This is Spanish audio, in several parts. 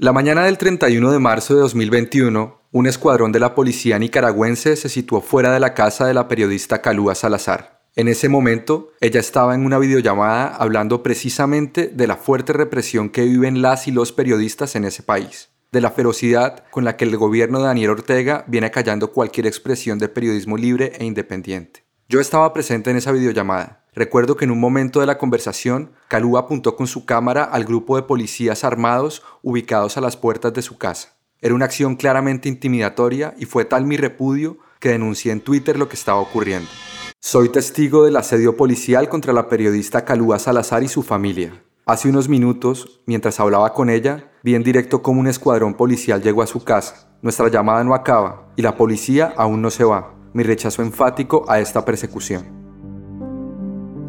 La mañana del 31 de marzo de 2021, un escuadrón de la policía nicaragüense se situó fuera de la casa de la periodista Calúa Salazar. En ese momento, ella estaba en una videollamada hablando precisamente de la fuerte represión que viven las y los periodistas en ese país, de la ferocidad con la que el gobierno de Daniel Ortega viene callando cualquier expresión de periodismo libre e independiente. Yo estaba presente en esa videollamada Recuerdo que en un momento de la conversación, Calú apuntó con su cámara al grupo de policías armados ubicados a las puertas de su casa. Era una acción claramente intimidatoria y fue tal mi repudio que denuncié en Twitter lo que estaba ocurriendo. Soy testigo del asedio policial contra la periodista Calúa Salazar y su familia. Hace unos minutos, mientras hablaba con ella, vi en directo cómo un escuadrón policial llegó a su casa. Nuestra llamada no acaba y la policía aún no se va. Mi rechazo enfático a esta persecución.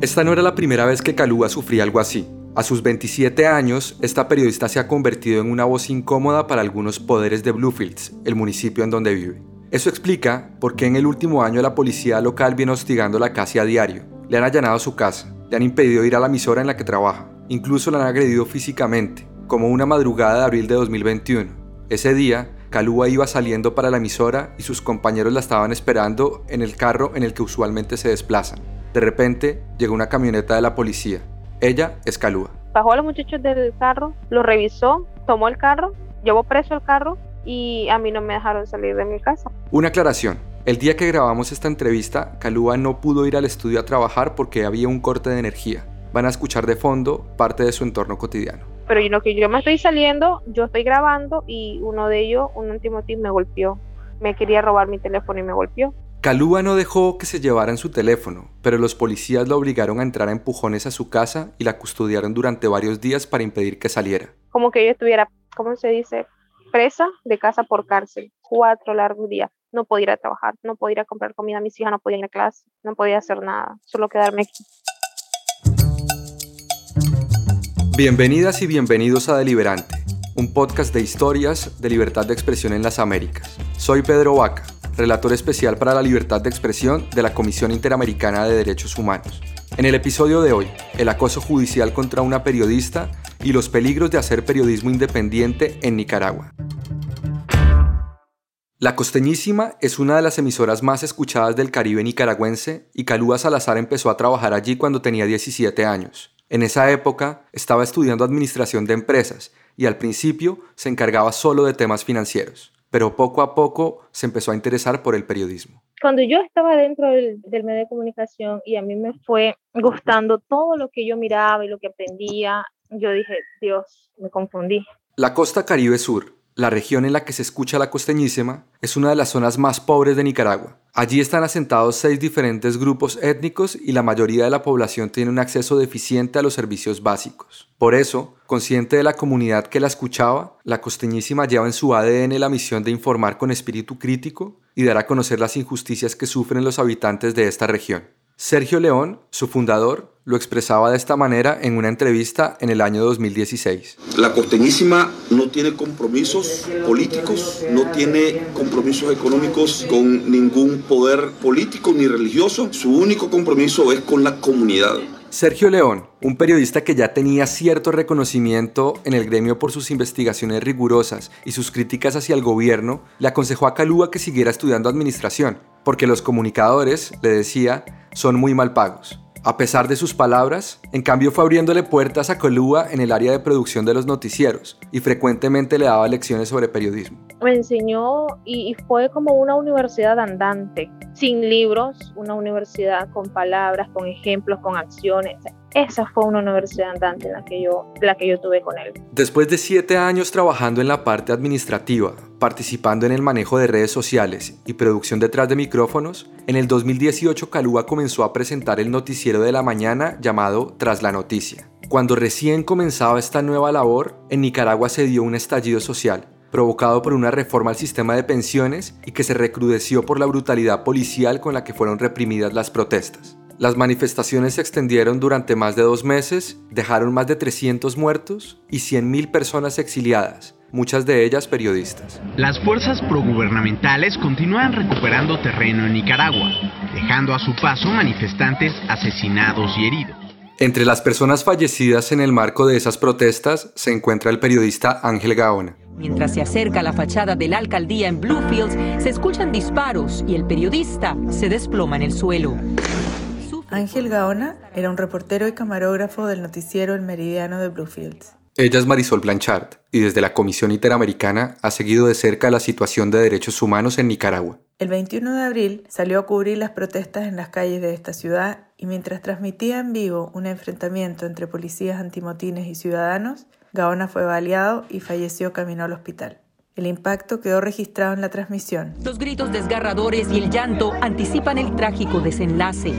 Esta no era la primera vez que Calúa sufría algo así. A sus 27 años, esta periodista se ha convertido en una voz incómoda para algunos poderes de Bluefields, el municipio en donde vive. Eso explica por qué en el último año la policía local viene hostigándola casi a diario. Le han allanado su casa, le han impedido ir a la emisora en la que trabaja, incluso la han agredido físicamente, como una madrugada de abril de 2021. Ese día, Calúa iba saliendo para la emisora y sus compañeros la estaban esperando en el carro en el que usualmente se desplazan. De repente llegó una camioneta de la policía. Ella es Calúa. Bajó a los muchachos del carro, lo revisó, tomó el carro, llevó preso el carro y a mí no me dejaron salir de mi casa. Una aclaración. El día que grabamos esta entrevista, Calúa no pudo ir al estudio a trabajar porque había un corte de energía. Van a escuchar de fondo parte de su entorno cotidiano. Pero yo, que yo me estoy saliendo, yo estoy grabando y uno de ellos, un último team, me golpeó. Me quería robar mi teléfono y me golpeó. Calúa no dejó que se llevaran su teléfono, pero los policías la obligaron a entrar a empujones a su casa y la custodiaron durante varios días para impedir que saliera. Como que yo estuviera, ¿cómo se dice? Presa de casa por cárcel. Cuatro largos días. No podía ir a trabajar, no podía ir a comprar comida a mis hijas, no podía ir a clase, no podía hacer nada, solo quedarme aquí. Bienvenidas y bienvenidos a Deliberante, un podcast de historias de libertad de expresión en las Américas. Soy Pedro Vaca relator especial para la libertad de expresión de la Comisión Interamericana de Derechos Humanos. En el episodio de hoy, el acoso judicial contra una periodista y los peligros de hacer periodismo independiente en Nicaragua. La Costeñísima es una de las emisoras más escuchadas del Caribe nicaragüense y Calúa Salazar empezó a trabajar allí cuando tenía 17 años. En esa época estaba estudiando administración de empresas y al principio se encargaba solo de temas financieros pero poco a poco se empezó a interesar por el periodismo. Cuando yo estaba dentro del, medio de comunicación y a mí me fue gustando todo lo que yo miraba y lo que aprendía, yo dije, Dios, me confundí. La costa Caribe Sur, la región en la que se escucha la costeñísima, es una de las zonas más pobres de Nicaragua. Allí están asentados seis diferentes grupos étnicos y la mayoría de la población tiene un acceso deficiente a los servicios básicos. Por eso, consciente de la comunidad que la escuchaba, la costeñísima lleva en su ADN la misión de informar con espíritu crítico y dar a conocer las injusticias que sufren los habitantes de esta región. Sergio León, su fundador, lo expresaba de esta manera en una entrevista en el año 2016. La costeñísima no tiene compromisos políticos, no tiene compromisos económicos con ningún poder político ni religioso. Su único compromiso es con la comunidad. Sergio León, un periodista que ya tenía cierto reconocimiento en el gremio por sus investigaciones rigurosas y sus críticas hacia el gobierno, le aconsejó a Calúa que siguiera estudiando administración, porque los comunicadores, le decía, son muy mal pagos. A pesar de sus palabras, en cambio fue abriéndole puertas a Colúa en el área de producción de los noticieros y frecuentemente le daba lecciones sobre periodismo. Me enseñó y, fue como una universidad andante, sin libros, una universidad con palabras, con ejemplos, con acciones. Esa fue una universidad andante la que yo, la que yo tuve con él. Después de siete años trabajando en la parte administrativa, participando en el manejo de redes sociales y producción detrás de micrófonos, en el 2018 Calúa comenzó a presentar el noticiero de la mañana llamado Tras la Noticia. Cuando recién comenzaba esta nueva labor, en Nicaragua se dio un estallido social, provocado por una reforma al sistema de pensiones y que se recrudeció por la brutalidad policial con la que fueron reprimidas las protestas. Las manifestaciones se extendieron durante más de dos meses, dejaron más de 300 muertos y 100.000 personas exiliadas, muchas de ellas periodistas. Las fuerzas progubernamentales continúan recuperando terreno en Nicaragua, dejando a su paso manifestantes asesinados y heridos. Entre las personas fallecidas en el marco de esas protestas se encuentra el periodista Ángel Gaona. Mientras se acerca a la fachada de la alcaldía en Bluefields, se escuchan disparos y el periodista se desploma en el suelo. Ángel Gaona era un reportero y camarógrafo del noticiero El Meridiano de Bluefields. Ella es Marisol Blanchard y desde la Comisión Interamericana ha seguido de cerca la situación de derechos humanos en Nicaragua. El 21 de abril salió a cubrir las protestas en las calles de esta ciudad y mientras transmitía en vivo un enfrentamiento entre policías antimotines y ciudadanos, Gaona fue baleado y falleció camino al hospital. El impacto quedó registrado en la transmisión. Los gritos desgarradores y el llanto anticipan el trágico desenlace.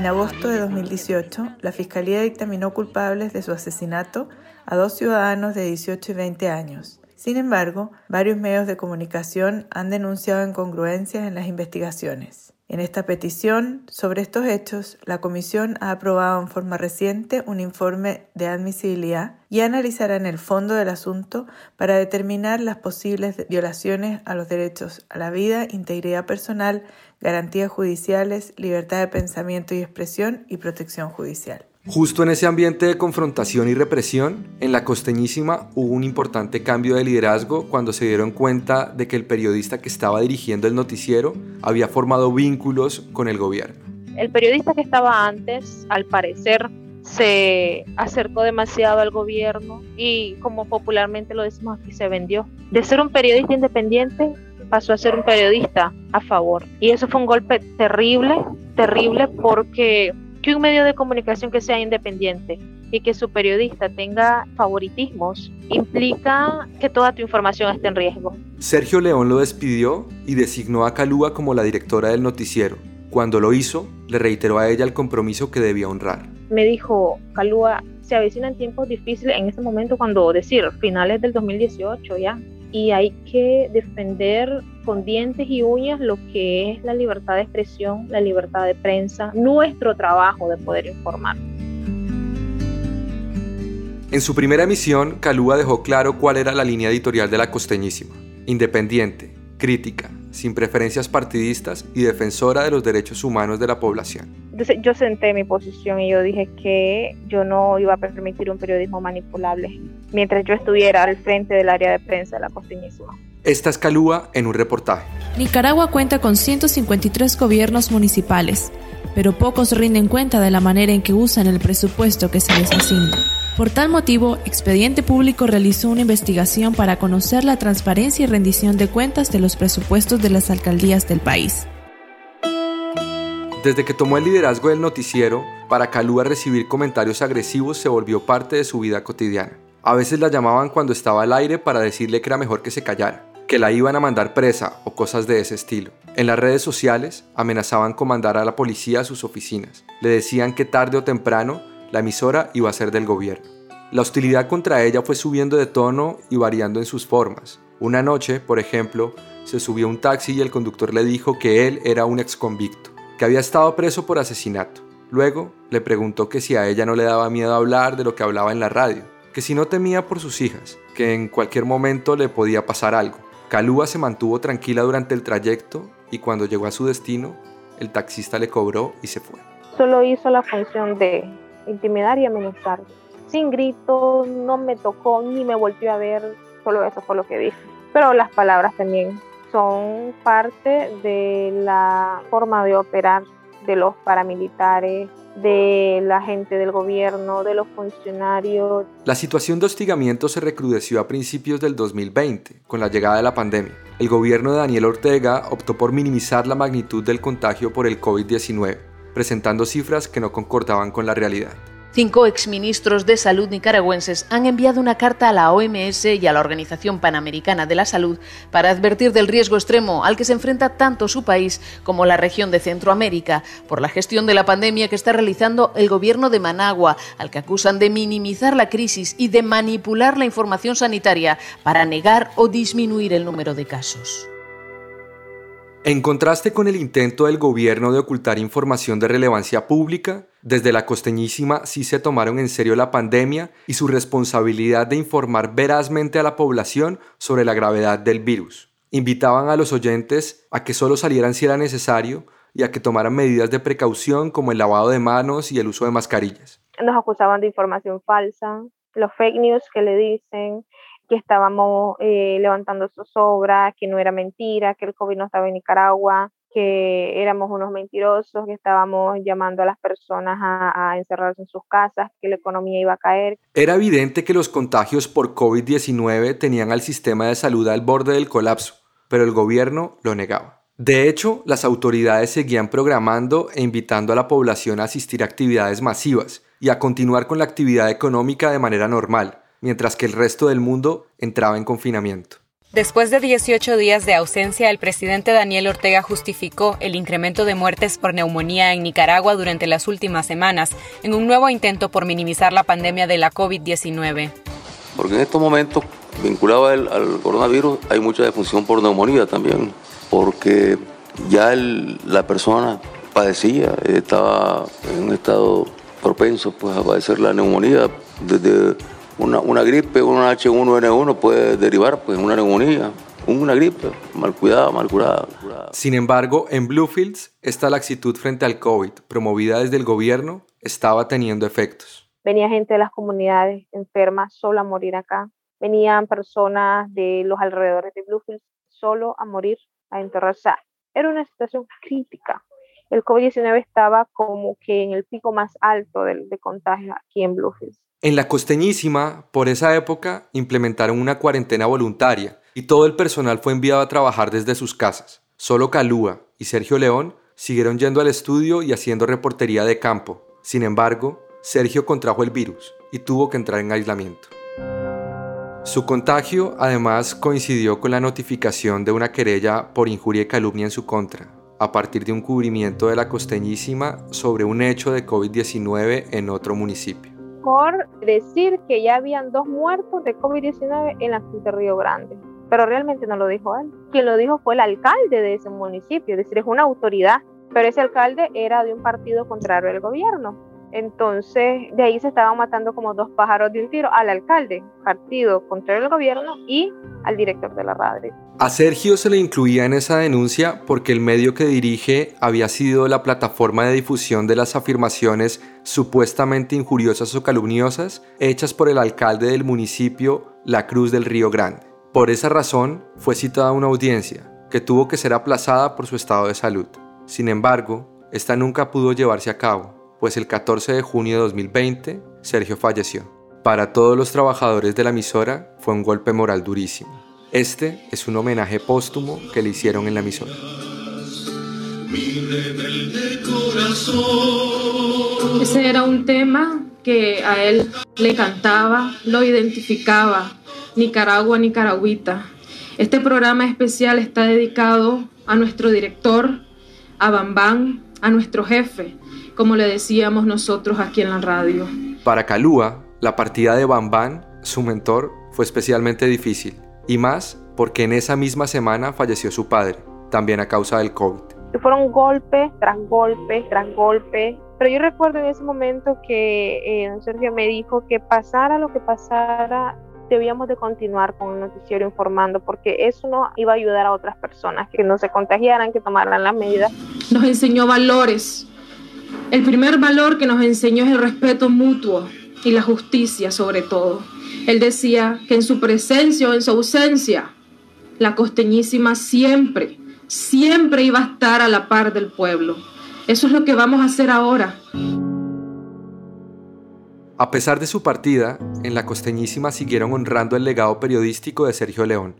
En agosto de 2018, la Fiscalía dictaminó culpables de su asesinato a dos ciudadanos de 18 y 20 años. Sin embargo, varios medios de comunicación han denunciado incongruencias en las investigaciones. En esta petición sobre estos hechos, la Comisión ha aprobado en forma reciente un informe de admisibilidad y analizará en el fondo del asunto para determinar las posibles violaciones a los derechos a la vida, integridad personal, garantías judiciales, libertad de pensamiento y expresión y protección judicial. Justo en ese ambiente de confrontación y represión, en la costeñísima hubo un importante cambio de liderazgo cuando se dieron cuenta de que el periodista que estaba dirigiendo el noticiero había formado vínculos con el gobierno. El periodista que estaba antes, al parecer, se acercó demasiado al gobierno y, como popularmente lo decimos aquí, se vendió. De ser un periodista independiente, pasó a ser un periodista a favor. Y eso fue un golpe terrible, terrible, porque que un medio de comunicación que sea independiente y que su periodista tenga favoritismos implica que toda tu información esté en riesgo. Sergio León lo despidió y designó a Calúa como la directora del noticiero. Cuando lo hizo, le reiteró a ella el compromiso que debía honrar. Me dijo, Calúa, se avecinan tiempos difíciles en este momento cuando decir, finales del 2018 ya, y hay que defender con dientes y uñas lo que es la libertad de expresión, la libertad de prensa, nuestro trabajo de poder informar. En su primera emisión, Calúa dejó claro cuál era la línea editorial de la costeñísima. Independiente, crítica, sin preferencias partidistas y defensora de los derechos humanos de la población yo senté mi posición y yo dije que yo no iba a permitir un periodismo manipulable mientras yo estuviera al frente del área de prensa de la costeñísima. Esta es Calúa en un reportaje. Nicaragua cuenta con 153 gobiernos municipales, pero pocos rinden cuenta de la manera en que usan el presupuesto que se les asigna. Por tal motivo, Expediente Público realizó una investigación para conocer la transparencia y rendición de cuentas de los presupuestos de las alcaldías del país. Desde que tomó el liderazgo del noticiero, para Calúa recibir comentarios agresivos se volvió parte de su vida cotidiana. A veces la llamaban cuando estaba al aire para decirle que era mejor que se callara, que la iban a mandar presa o cosas de ese estilo. En las redes sociales amenazaban con mandar a la policía a sus oficinas. Le decían que tarde o temprano la emisora iba a ser del gobierno. La hostilidad contra ella fue subiendo de tono y variando en sus formas. Una noche, por ejemplo, se subió un taxi y el conductor le dijo que él era un ex convicto que había estado preso por asesinato. Luego le preguntó que si a ella no le daba miedo hablar de lo que hablaba en la radio, que si no temía por sus hijas, que en cualquier momento le podía pasar algo. Calúa se mantuvo tranquila durante el trayecto y cuando llegó a su destino, el taxista le cobró y se fue. Solo hizo la función de intimidar y amenazar. Sin gritos, no me tocó ni me volvió a ver, solo eso fue lo que dije. Pero las palabras también son parte de la forma de operar de los paramilitares, de la gente del gobierno, de los funcionarios. La situación de hostigamiento se recrudeció a principios del 2020, con la llegada de la pandemia. El gobierno de Daniel Ortega optó por minimizar la magnitud del contagio por el COVID-19, presentando cifras que no concordaban con la realidad. Cinco exministros de salud nicaragüenses han enviado una carta a la OMS y a la Organización Panamericana de la Salud para advertir del riesgo extremo al que se enfrenta tanto su país como la región de Centroamérica por la gestión de la pandemia que está realizando el gobierno de Managua, al que acusan de minimizar la crisis y de manipular la información sanitaria para negar o disminuir el número de casos. En contraste con el intento del gobierno de ocultar información de relevancia pública, desde la costeñísima sí se tomaron en serio la pandemia y su responsabilidad de informar verazmente a la población sobre la gravedad del virus. Invitaban a los oyentes a que solo salieran si era necesario, y a que tomaran medidas de precaución como el lavado de manos y el uso de mascarillas. Nos acusaban de información falsa, los fake news que le dicen, que estábamos eh, levantando zozobra, que no era mentira, que el COVID no estaba en Nicaragua, que éramos unos mentirosos, que estábamos llamando a las personas a, encerrarse en sus casas, que la economía iba a caer. Era evidente que los contagios por COVID-19 tenían al sistema de salud al borde del colapso, pero el gobierno lo negaba. De hecho, las autoridades seguían programando e invitando a la población a asistir a actividades masivas y a continuar con la actividad económica de manera normal, mientras que el resto del mundo entraba en confinamiento. Después de 18 días de ausencia, el presidente Daniel Ortega justificó el incremento de muertes por neumonía en Nicaragua durante las últimas semanas en un nuevo intento por minimizar la pandemia de la COVID-19. Porque en estos momentos, vinculado al, al, coronavirus, hay mucha defunción por neumonía también, porque ya el, la persona padecía, estaba en un estado propenso pues, a padecer la neumonía desde una, una gripe, una H1N1 puede derivar pues, en una neumonía, una gripe mal cuidada, mal curada, Sin embargo, en Bluefields, esta laxitud frente al COVID, promovida desde el gobierno, estaba teniendo efectos. Venía gente de las comunidades enfermas solo a morir acá. Venían personas de los alrededores de Bluefields solo a morir, a enterrarse. Era una situación crítica. El COVID-19 estaba como que en el pico más alto de, de contagio aquí en Bluefields. En la costeñísima, por esa época, implementaron una cuarentena voluntaria y todo el personal fue enviado a trabajar desde sus casas. Solo Calúa y Sergio León siguieron yendo al estudio y haciendo reportería de campo. Sin embargo, Sergio contrajo el virus y tuvo que entrar en aislamiento. Su contagio además coincidió con la notificación de una querella por injuria y calumnia en su contra, a partir de un cubrimiento de la costeñísima sobre un hecho de COVID-19 en otro municipio por decir que ya habían dos muertos de COVID-19 en la Cruz de Río Grande. Pero realmente no lo dijo él. Quien lo dijo fue el alcalde de ese municipio, es decir, es una autoridad. Pero ese alcalde era de un partido contrario al gobierno. Entonces, de ahí se estaban matando como dos pájaros de un tiro al alcalde, partido contrario al gobierno, y al director de la radio. A Sergio se le incluía en esa denuncia porque el medio que dirige había sido la plataforma de difusión de las afirmaciones supuestamente injuriosas o calumniosas hechas por el alcalde del municipio La Cruz del Río Grande. Por esa razón, fue citada una audiencia que tuvo que ser aplazada por su estado de salud. Sin embargo, esta nunca pudo llevarse a cabo, pues el 14 de junio de 2020, Sergio falleció. Para todos los trabajadores de la emisora fue un golpe moral durísimo. Este es un homenaje póstumo que le hicieron en la emisora. Ese era un tema que a él le cantaba, lo identificaba, Nicaragua, Nicaragüita. Este programa especial está dedicado a nuestro director, a Bambán, a nuestro jefe, como le decíamos nosotros aquí en la radio. Para Calúa, la partida de Bambán, su mentor, fue especialmente difícil y más porque en esa misma semana falleció su padre, también a causa del COVID. Fueron golpes tras golpes tras golpes, pero yo recuerdo en ese momento que eh, Sergio me dijo que pasara lo que pasara, debíamos de continuar con el noticiero informando porque eso no iba a ayudar a otras personas que no se contagiaran, que tomaran las medidas. Nos enseñó valores. El primer valor que nos enseñó es el respeto mutuo y la justicia sobre todo. Él decía que en su presencia o en su ausencia, la costeñísima siempre, siempre iba a estar a la par del pueblo. Eso es lo que vamos a hacer ahora. A pesar de su partida, en la costeñísima siguieron honrando el legado periodístico de Sergio León.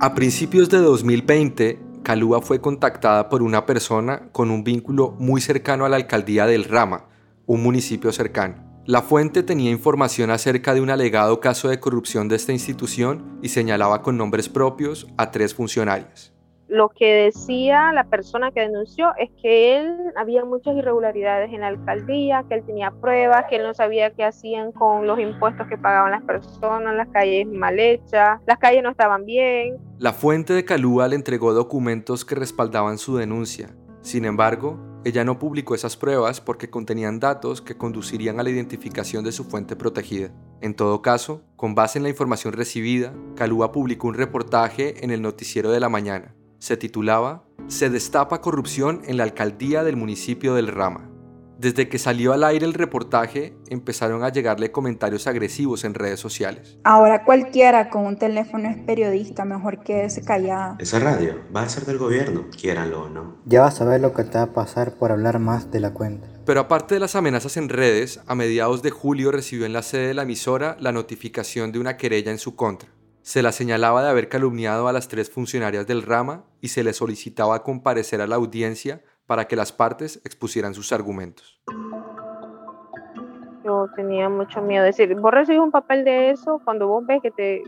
A principios de 2020, Calúa fue contactada por una persona con un vínculo muy cercano a la alcaldía del Rama, un municipio cercano. La fuente tenía información acerca de un alegado caso de corrupción de esta institución y señalaba con nombres propios a tres funcionarios. Lo que decía la persona que denunció es que él había muchas irregularidades en la alcaldía, que él tenía pruebas, que él no sabía qué hacían con los impuestos que pagaban las personas, las calles mal hechas, las calles no estaban bien. La fuente de Calúa le entregó documentos que respaldaban su denuncia. Sin embargo, ella no publicó esas pruebas porque contenían datos que conducirían a la identificación de su fuente protegida. En todo caso, con base en la información recibida, Calúa publicó un reportaje en el noticiero de la mañana. Se titulaba Se destapa corrupción en la alcaldía del municipio del Rama. Desde que salió al aire el reportaje, empezaron a llegarle comentarios agresivos en redes sociales. Ahora cualquiera con un teléfono es periodista, mejor que ese callado. Esa radio va a ser del gobierno, quieranlo o no. Ya vas a ver lo que te va a pasar por hablar más de la cuenta. Pero aparte de las amenazas en redes, a mediados de julio recibió en la sede de la emisora la notificación de una querella en su contra. Se la señalaba de haber calumniado a las tres funcionarias del rama y se le solicitaba comparecer a la audiencia para que las partes expusieran sus argumentos. Yo tenía mucho miedo. Es decir, vos recibís un papel de eso, cuando vos ves que te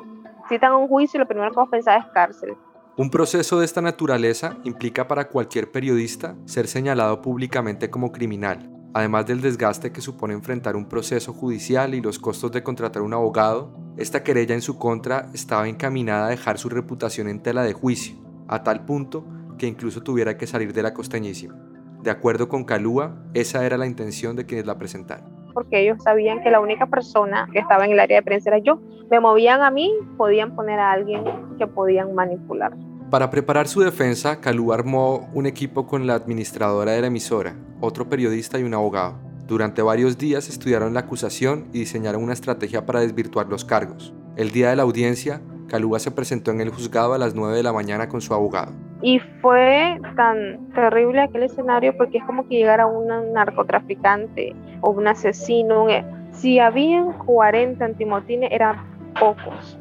citan a un juicio, lo primero que vos pensás es cárcel. Un proceso de esta naturaleza implica para cualquier periodista ser señalado públicamente como criminal, además del desgaste que supone enfrentar un proceso judicial y los costos de contratar un abogado, esta querella en su contra estaba encaminada a dejar su reputación en tela de juicio, a tal punto que incluso tuviera que salir de la costeñísima. De acuerdo con Calúa, esa era la intención de quienes la presentaron. Porque ellos sabían que la única persona que estaba en el área de prensa era yo. Me movían a mí, podían poner a alguien que podían manipular. Para preparar su defensa, Calúa armó un equipo con la administradora de la emisora, otro periodista y un abogado. Durante varios días estudiaron la acusación y diseñaron una estrategia para desvirtuar los cargos. El día de la audiencia, Calúa se presentó en el juzgado a las 9 de la mañana con su abogado. Y fue tan terrible aquel escenario porque es como que llegara un narcotraficante o un asesino. E, si habían 40 antimotines, eran pocos.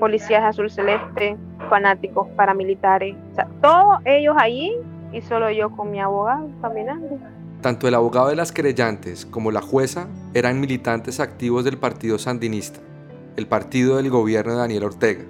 Policías azul celeste, fanáticos, paramilitares, o sea, todos ellos allí y solo yo con mi abogado caminando. Tanto el abogado de las querellantes como la jueza eran militantes activos del partido sandinista, el partido del gobierno de Daniel Ortega,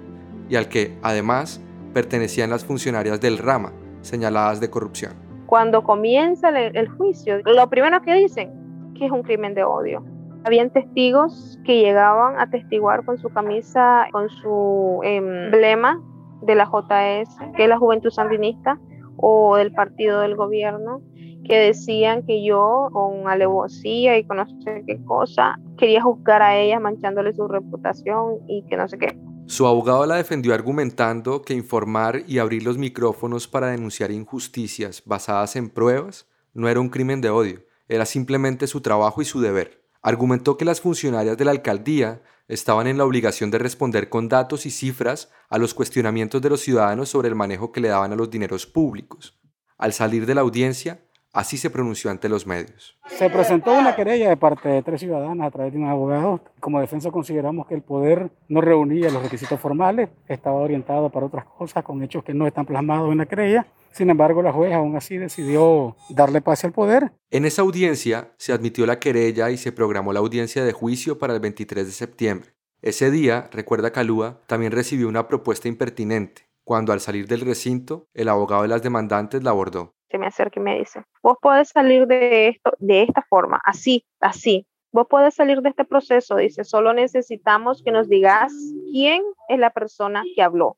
y al que, además, pertenecían las funcionarias del Rama, señaladas de corrupción. Cuando comienza el, juicio, lo primero que dicen que es un crimen de odio. Habían testigos que llegaban a testiguar con su camisa, con su emblema de la JS, que es la Juventud Sandinista, o del partido del gobierno, que decían que yo con alevosía y con no sé qué cosa quería juzgar a ellas manchándole su reputación y que no sé qué. Su abogado la defendió argumentando que informar y abrir los micrófonos para denunciar injusticias basadas en pruebas no era un crimen de odio, era simplemente su trabajo y su deber. Argumentó que las funcionarias de la alcaldía estaban en la obligación de responder con datos y cifras a los cuestionamientos de los ciudadanos sobre el manejo que le daban a los dineros públicos. Al salir de la audiencia, Así se pronunció ante los medios. Se presentó una querella de parte de tres ciudadanas a través de un abogado. Como defensa consideramos que el poder no reunía los requisitos formales, estaba orientado para otras cosas con hechos que no están plasmados en la querella. Sin embargo, la jueza aún así decidió darle pase al poder. En esa audiencia se admitió la querella y se programó la audiencia de juicio para el 23 de septiembre. Ese día, recuerda Calúa, también recibió una propuesta impertinente, cuando al salir del recinto, el abogado de las demandantes la abordó se me acerca y me dice, vos podés salir de esto de esta forma, así, así. Vos podés salir de este proceso, dice, solo necesitamos que nos digas quién es la persona que habló,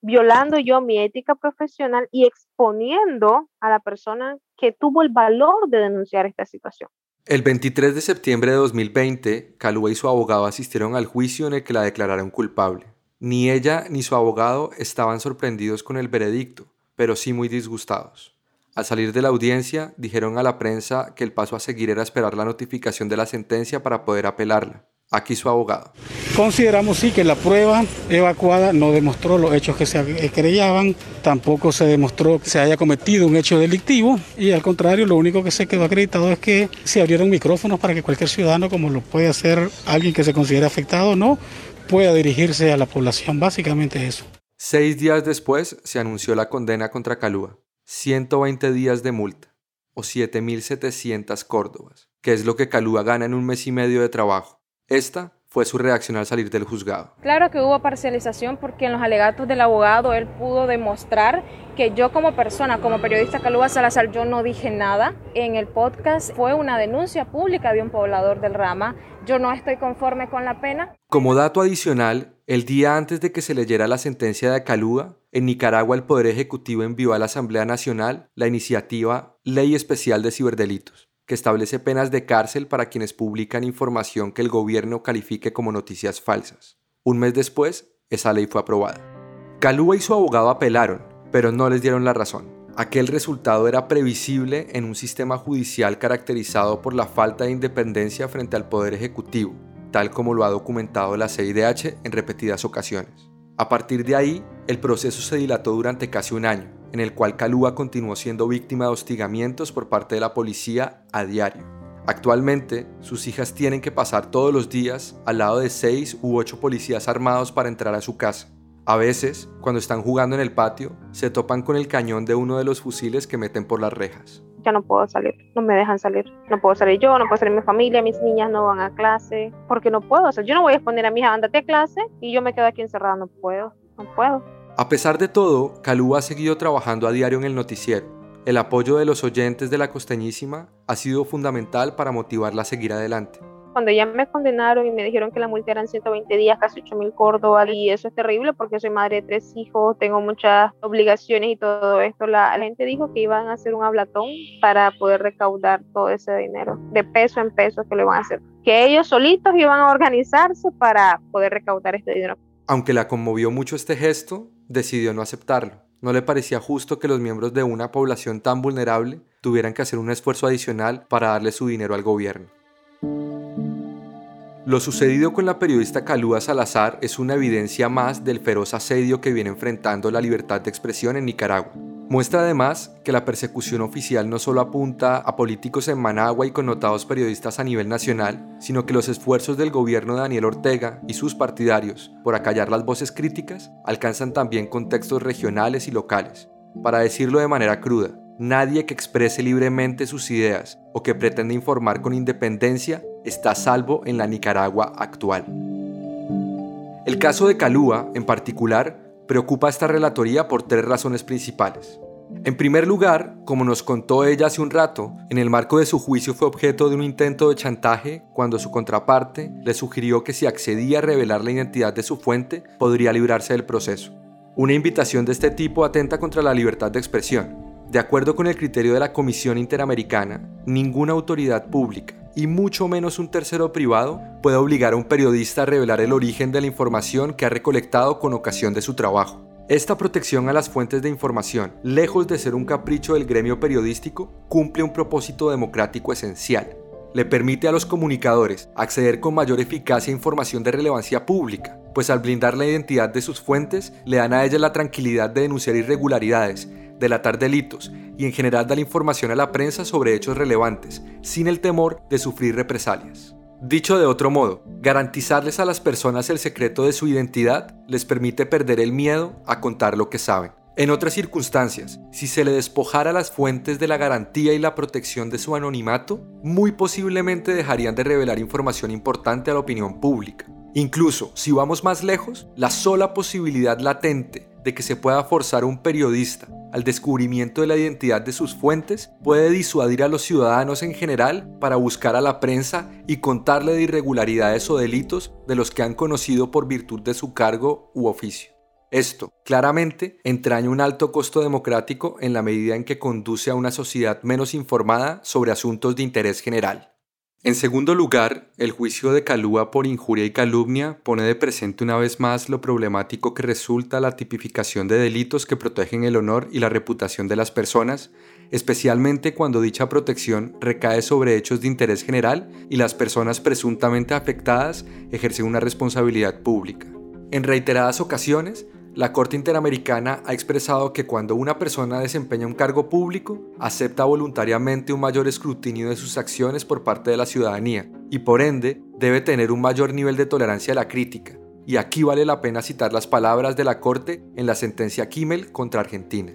violando yo mi ética profesional y exponiendo a la persona que tuvo el valor de denunciar esta situación. El 23 de septiembre de 2020, Calúa y su abogado asistieron al juicio en el que la declararon culpable. Ni ella ni su abogado estaban sorprendidos con el veredicto, pero sí muy disgustados. Al salir de la audiencia, dijeron a la prensa que el paso a seguir era esperar la notificación de la sentencia para poder apelarla. Aquí su abogado. Consideramos sí que la prueba evacuada no demostró los hechos que se querellaban, tampoco se demostró que se haya cometido un hecho delictivo y al contrario, lo único que se quedó acreditado es que se abrieron micrófonos para que cualquier ciudadano, como lo puede hacer alguien que se considere afectado o no, pueda dirigirse a la población. Básicamente eso. Seis días después se anunció la condena contra Calúa. 120 días de multa o 7.700 córdobas, que es lo que Calúa gana en un mes y medio de trabajo. Esta fue su reacción al salir del juzgado. Claro que hubo parcialización porque en los alegatos del abogado él pudo demostrar que yo como persona, como periodista Calúa Salazar, yo no dije nada. En el podcast fue una denuncia pública de un poblador del Rama. Yo no estoy conforme con la pena. Como dato adicional, el día antes de que se leyera la sentencia de Calúa, en Nicaragua el Poder Ejecutivo envió a la Asamblea Nacional la iniciativa Ley Especial de Ciberdelitos, que establece penas de cárcel para quienes publican información que el gobierno califique como noticias falsas. Un mes después, esa ley fue aprobada. Calúa y su abogado apelaron, pero no les dieron la razón. Aquel resultado era previsible en un sistema judicial caracterizado por la falta de independencia frente al Poder Ejecutivo, tal como lo ha documentado la CIDH en repetidas ocasiones. A partir de ahí, el proceso se dilató durante casi un año, en el cual Calúa continuó siendo víctima de hostigamientos por parte de la policía a diario. Actualmente, sus hijas tienen que pasar todos los días al lado de seis u ocho policías armados para entrar a su casa. A veces, cuando están jugando en el patio, se topan con el cañón de uno de los fusiles que meten por las rejas. Ya no puedo salir, no me dejan salir. No puedo salir yo, no puedo salir mi familia, mis niñas no van a clase, porque no puedo. O sea, yo no voy a exponer a mi hija, andate a clase y yo me quedo aquí encerrada, no puedo, no puedo. A pesar de todo, Calú ha seguido trabajando a diario en el noticiero. El apoyo de los oyentes de la costeñísima ha sido fundamental para motivarla a seguir adelante cuando ya me condenaron y me dijeron que la multa eran 120 días, casi 8 mil córdobas, y eso es terrible porque soy madre de tres hijos, tengo muchas obligaciones y todo esto, la, gente dijo que iban a hacer un hablatón para poder recaudar todo ese dinero, de peso en peso que lo iban a hacer, que ellos solitos iban a organizarse para poder recaudar este dinero. Aunque la conmovió mucho este gesto, decidió no aceptarlo. No le parecía justo que los miembros de una población tan vulnerable tuvieran que hacer un esfuerzo adicional para darle su dinero al gobierno. Lo sucedido con la periodista Calúa Salazar es una evidencia más del feroz asedio que viene enfrentando la libertad de expresión en Nicaragua. Muestra además que la persecución oficial no solo apunta a políticos en Managua y connotados periodistas a nivel nacional, sino que los esfuerzos del gobierno de Daniel Ortega y sus partidarios por acallar las voces críticas alcanzan también contextos regionales y locales. Para decirlo de manera cruda, nadie que exprese libremente sus ideas o que pretenda informar con independencia está salvo en la Nicaragua actual. El caso de Calúa, en particular, preocupa esta relatoría por tres razones principales. En primer lugar, como nos contó ella hace un rato, en el marco de su juicio fue objeto de un intento de chantaje cuando su contraparte le sugirió que si accedía a revelar la identidad de su fuente, podría librarse del proceso. Una invitación de este tipo atenta contra la libertad de expresión. De acuerdo con el criterio de la Comisión Interamericana, ninguna autoridad pública, y mucho menos un tercero privado puede obligar a un periodista a revelar el origen de la información que ha recolectado con ocasión de su trabajo. Esta protección a las fuentes de información, lejos de ser un capricho del gremio periodístico, cumple un propósito democrático esencial. Le permite a los comunicadores acceder con mayor eficacia a información de relevancia pública, pues al blindar la identidad de sus fuentes, le dan a ellas la tranquilidad de denunciar irregularidades, delatar delitos y en general dar información a la prensa sobre hechos relevantes, sin el temor de sufrir represalias. Dicho de otro modo, garantizarles a las personas el secreto de su identidad les permite perder el miedo a contar lo que saben. En otras circunstancias, si se le despojara las fuentes de la garantía y la protección de su anonimato, muy posiblemente dejarían de revelar información importante a la opinión pública. Incluso, si vamos más lejos, la sola posibilidad latente de que se pueda forzar a un periodista al descubrimiento de la identidad de sus fuentes puede disuadir a los ciudadanos en general para buscar a la prensa y contarle de irregularidades o delitos de los que han conocido por virtud de su cargo u oficio. Esto, claramente, entraña un alto costo democrático en la medida en que conduce a una sociedad menos informada sobre asuntos de interés general. En segundo lugar, el juicio de Calúa por injuria y calumnia pone de presente una vez más lo problemático que resulta la tipificación de delitos que protegen el honor y la reputación de las personas, especialmente cuando dicha protección recae sobre hechos de interés general y las personas presuntamente afectadas ejercen una responsabilidad pública. En reiteradas ocasiones, la Corte Interamericana ha expresado que cuando una persona desempeña un cargo público, acepta voluntariamente un mayor escrutinio de sus acciones por parte de la ciudadanía y por ende debe tener un mayor nivel de tolerancia a la crítica. Y aquí vale la pena citar las palabras de la Corte en la sentencia Kimmel contra Argentina.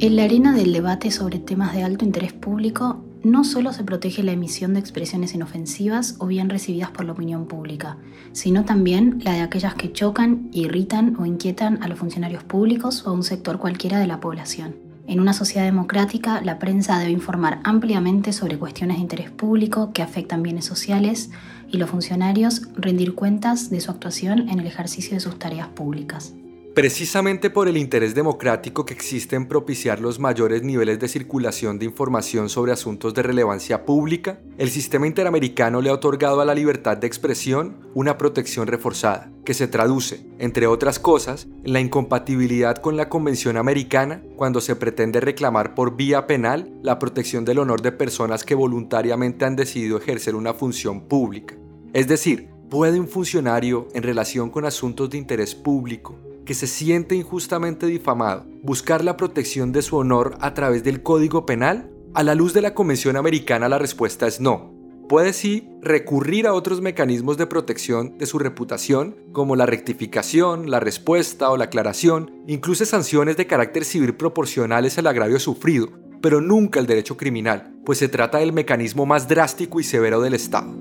En la arena del debate sobre temas de alto interés público, no solo se protege la emisión de expresiones inofensivas o bien recibidas por la opinión pública, sino también la de aquellas que chocan, irritan o inquietan a los funcionarios públicos o a un sector cualquiera de la población. En una sociedad democrática, la prensa debe informar ampliamente sobre cuestiones de interés público que afectan bienes sociales y los funcionarios rendir cuentas de su actuación en el ejercicio de sus tareas públicas. Precisamente por el interés democrático que existe en propiciar los mayores niveles de circulación de información sobre asuntos de relevancia pública, el sistema interamericano le ha otorgado a la libertad de expresión una protección reforzada, que se traduce, entre otras cosas, en la incompatibilidad con la Convención Americana cuando se pretende reclamar por vía penal la protección del honor de personas que voluntariamente han decidido ejercer una función pública. Es decir, ¿puede un funcionario en relación con asuntos de interés público que se siente injustamente difamado buscar la protección de su honor a través del Código Penal? A la luz de la Convención Americana la respuesta es no. Puede sí recurrir a otros mecanismos de protección de su reputación, como la rectificación, la respuesta o la aclaración, incluso sanciones de carácter civil proporcionales al agravio sufrido, pero nunca el derecho criminal, pues se trata del mecanismo más drástico y severo del Estado.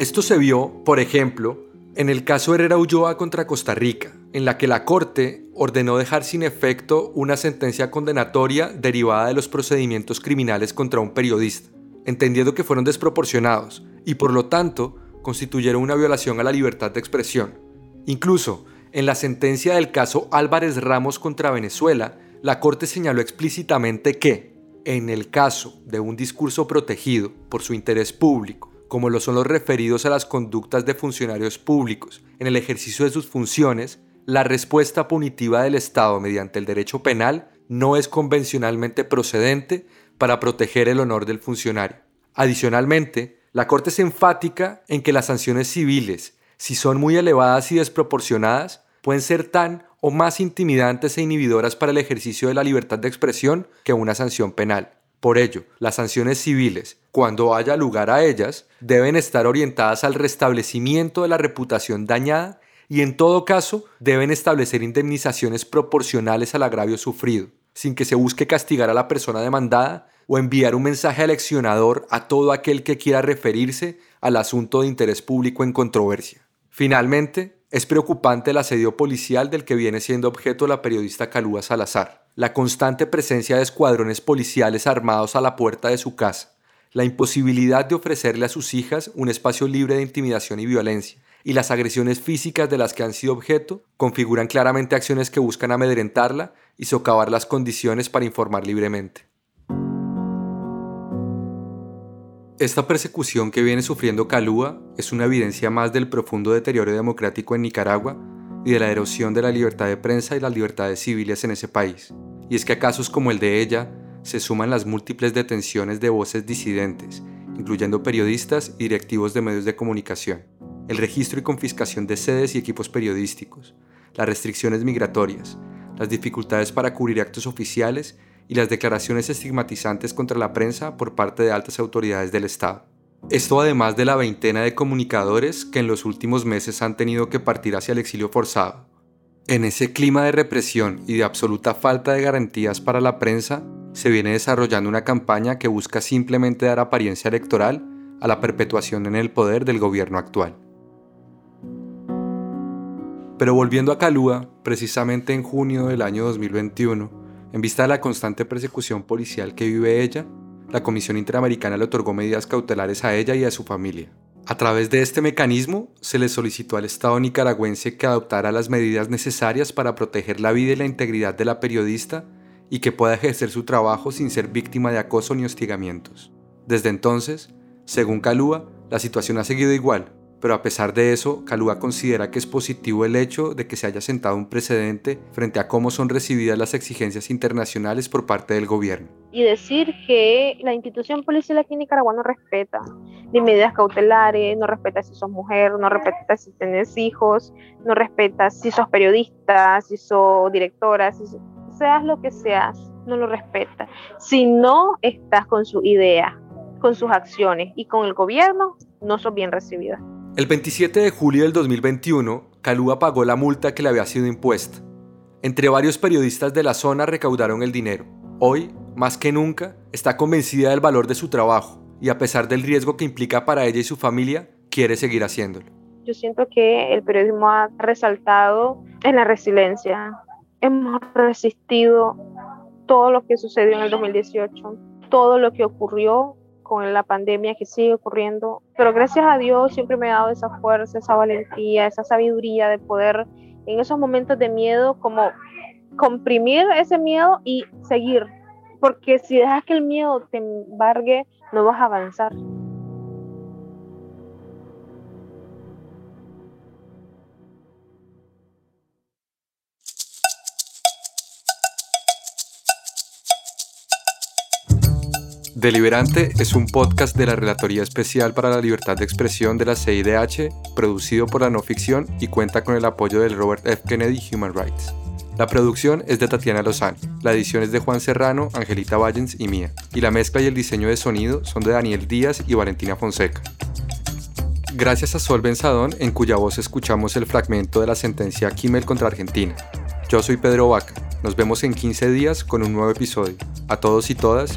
Esto se vio, por ejemplo, en el caso Herrera Ulloa contra Costa Rica, en la que la Corte ordenó dejar sin efecto una sentencia condenatoria derivada de los procedimientos criminales contra un periodista, entendiendo que fueron desproporcionados y por lo tanto constituyeron una violación a la libertad de expresión. Incluso, en la sentencia del caso Álvarez Ramos contra Venezuela, la Corte señaló explícitamente que, en el caso de un discurso protegido por su interés público, como lo son los referidos a las conductas de funcionarios públicos en el ejercicio de sus funciones, la respuesta punitiva del Estado mediante el derecho penal no es convencionalmente procedente para proteger el honor del funcionario. Adicionalmente, la Corte es enfática en que las sanciones civiles, si son muy elevadas y desproporcionadas, pueden ser tan o más intimidantes e inhibidoras para el ejercicio de la libertad de expresión que una sanción penal. Por ello, las sanciones civiles, cuando haya lugar a ellas, deben estar orientadas al restablecimiento de la reputación dañada y en todo caso deben establecer indemnizaciones proporcionales al agravio sufrido, sin que se busque castigar a la persona demandada o enviar un mensaje aleccionador a todo aquel que quiera referirse al asunto de interés público en controversia. Finalmente, es preocupante el asedio policial del que viene siendo objeto la periodista Calúa Salazar la constante presencia de escuadrones policiales armados a la puerta de su casa, la imposibilidad de ofrecerle a sus hijas un espacio libre de intimidación y violencia, y las agresiones físicas de las que han sido objeto configuran claramente acciones que buscan amedrentarla y socavar las condiciones para informar libremente. Esta persecución que viene sufriendo Calúa es una evidencia más del profundo deterioro democrático en Nicaragua y de la erosión de la libertad de prensa y las libertades civiles en ese país. Y es que a casos como el de ella se suman las múltiples detenciones de voces disidentes, incluyendo periodistas y directivos de medios de comunicación, el registro y confiscación de sedes y equipos periodísticos, las restricciones migratorias, las dificultades para cubrir actos oficiales y las declaraciones estigmatizantes contra la prensa por parte de altas autoridades del Estado. Esto además de la veintena de comunicadores que en los últimos meses han tenido que partir hacia el exilio forzado, en ese clima de represión y de absoluta falta de garantías para la prensa, se viene desarrollando una campaña que busca simplemente dar apariencia electoral a la perpetuación en el poder del gobierno actual. Pero volviendo a Calúa, precisamente en junio del año 2021, en vista de la constante persecución policial que vive ella, la Comisión Interamericana le otorgó medidas cautelares a ella y a su familia. A través de este mecanismo, se le solicitó al Estado nicaragüense que adoptara las medidas necesarias para proteger la vida y la integridad de la periodista y que pueda ejercer su trabajo sin ser víctima de acoso ni hostigamientos. Desde entonces, según Calúa, la situación ha seguido igual, pero a pesar de eso, Calúa considera que es positivo el hecho de que se haya sentado un precedente frente a cómo son recibidas las exigencias internacionales por parte del gobierno. Y decir que la institución policial aquí en Nicaragua no respeta ni medidas cautelares, no respeta si sos mujer, no respeta si tenés hijos, no respeta si sos periodista, si sos directora, si seas lo que seas, no lo respeta. Si no estás con su idea, con sus acciones y con el gobierno, no sos bien recibida. El 27 de julio del 2021, Calúa pagó la multa que le había sido impuesta. Entre varios periodistas de la zona recaudaron el dinero. Hoy, más que nunca, está convencida del valor de su trabajo y a pesar del riesgo que implica para ella y su familia, quiere seguir haciéndolo. Yo siento que el periodismo ha resaltado en la resiliencia. Hemos resistido todo lo que sucedió en el 2018, todo lo que ocurrió con la pandemia que sigue ocurriendo. Pero gracias a Dios siempre me ha dado esa fuerza, esa valentía, esa sabiduría de poder en esos momentos de miedo como comprimir ese miedo y seguir. Porque si dejas que el miedo te embargue, no vas a avanzar. Deliberante es un podcast de la Relatoría Especial para la Libertad de Expresión de la CIDH, producido por la no ficción y cuenta con el apoyo del Robert F. Kennedy Human Rights. La producción es de Tatiana Lozano, la edición es de Juan Serrano, Angelita Vallens y mía, y la mezcla y el diseño de sonido son de Daniel Díaz y Valentina Fonseca. Gracias a Sol Benzadón, en cuya voz escuchamos el fragmento de la sentencia Kimmel contra Argentina. Yo soy Pedro Vaca. Nos vemos en 15 días con un nuevo episodio. A todos y todas,